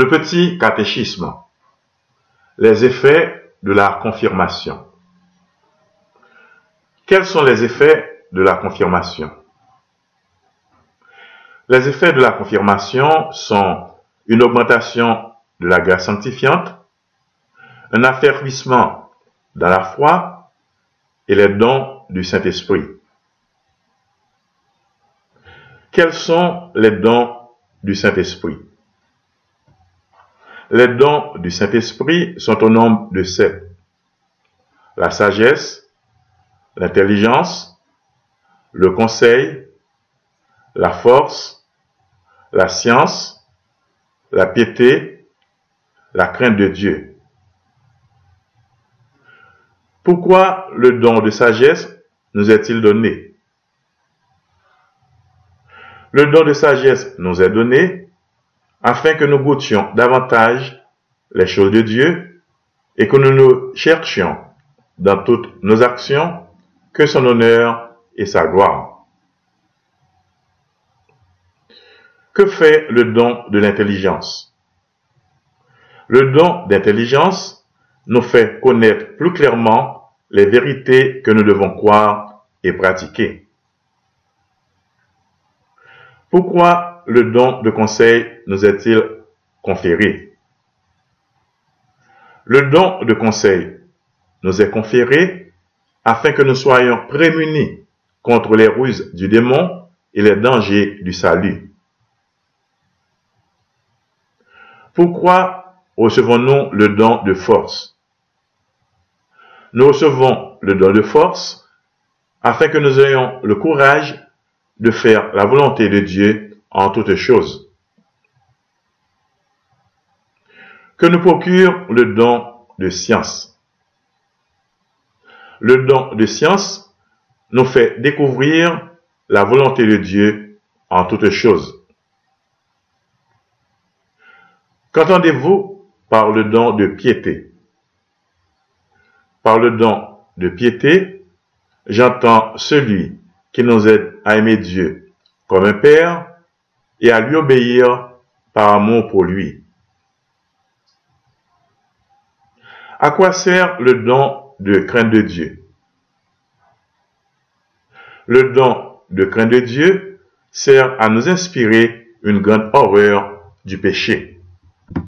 Le petit catéchisme. Les effets de la confirmation. Quels sont les effets de la confirmation? Les effets de la confirmation sont une augmentation de la grâce sanctifiante, un affermissement dans la foi et les dons du Saint-Esprit. Quels sont les dons du Saint-Esprit? Les dons du Saint-Esprit sont au nombre de sept. La sagesse, l'intelligence, le conseil, la force, la science, la piété, la crainte de Dieu. Pourquoi le don de sagesse nous est-il donné? Le don de sagesse nous est donné afin que nous goûtions davantage les choses de Dieu et que nous nous cherchions dans toutes nos actions que son honneur et sa gloire. Que fait le don de l'intelligence? Le don d'intelligence nous fait connaître plus clairement les vérités que nous devons croire et pratiquer. Pourquoi le don de conseil nous est-il conféré? Le don de conseil nous est conféré afin que nous soyons prémunis contre les ruses du démon et les dangers du salut. Pourquoi recevons-nous le don de force? Nous recevons le don de force afin que nous ayons le courage de faire la volonté de Dieu en toutes choses. Que nous procure le don de science? Le don de science nous fait découvrir la volonté de Dieu en toutes choses. Qu'entendez-vous par le don de piété? Par le don de piété, j'entends celui qui nous aide à aimer Dieu comme un Père et à lui obéir par amour pour lui. À quoi sert le don de crainte de Dieu? Le don de crainte de Dieu sert à nous inspirer une grande horreur du péché.